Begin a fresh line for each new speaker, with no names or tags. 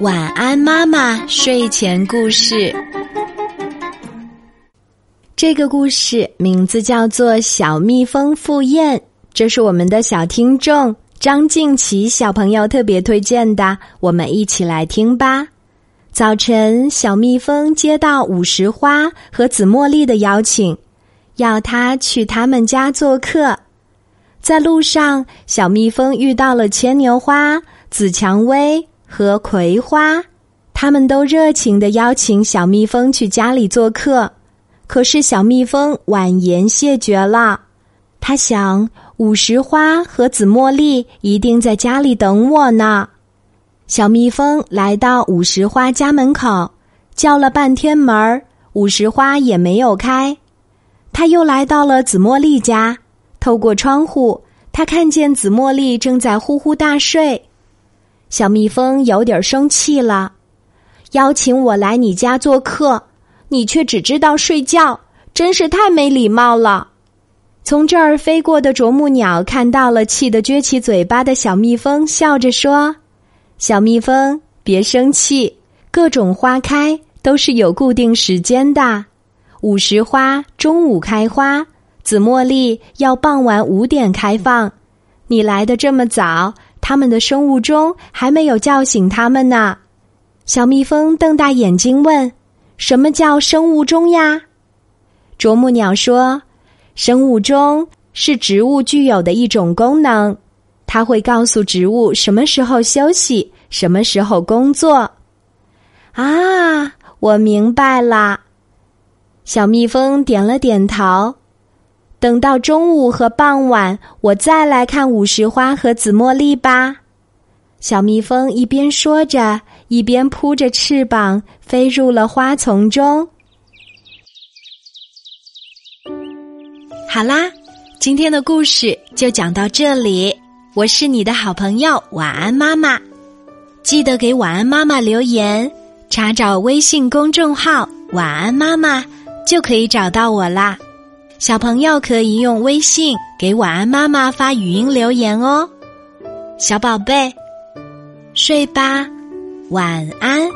晚安，妈妈。睡前故事。这个故事名字叫做《小蜜蜂赴宴》，这是我们的小听众张静琪小朋友特别推荐的，我们一起来听吧。早晨，小蜜蜂接到五十花和紫茉莉的邀请，要他去他们家做客。在路上，小蜜蜂遇到了牵牛花、紫蔷薇。和葵花，他们都热情的邀请小蜜蜂去家里做客，可是小蜜蜂婉言谢绝了。他想，五十花和紫茉莉一定在家里等我呢。小蜜蜂来到五十花家门口，叫了半天门儿，五十花也没有开。他又来到了紫茉莉家，透过窗户，他看见紫茉莉正在呼呼大睡。小蜜蜂有点生气了，邀请我来你家做客，你却只知道睡觉，真是太没礼貌了。从这儿飞过的啄木鸟看到了，气得撅起嘴巴的小蜜蜂，笑着说：“小蜜蜂，别生气，各种花开都是有固定时间的。午时花中午开花，紫茉莉要傍晚五点开放。你来的这么早。”他们的生物钟还没有叫醒他们呢。小蜜蜂瞪大眼睛问：“什么叫生物钟呀？”啄木鸟说：“生物钟是植物具有的一种功能，它会告诉植物什么时候休息，什么时候工作。”啊，我明白了。小蜜蜂点了点头。等到中午和傍晚，我再来看五十花和紫茉莉吧。小蜜蜂一边说着，一边扑着翅膀飞入了花丛中。好啦，今天的故事就讲到这里。我是你的好朋友晚安妈妈，记得给晚安妈妈留言，查找微信公众号“晚安妈妈”就可以找到我啦。小朋友可以用微信给晚安妈妈发语音留言哦，小宝贝，睡吧，晚安。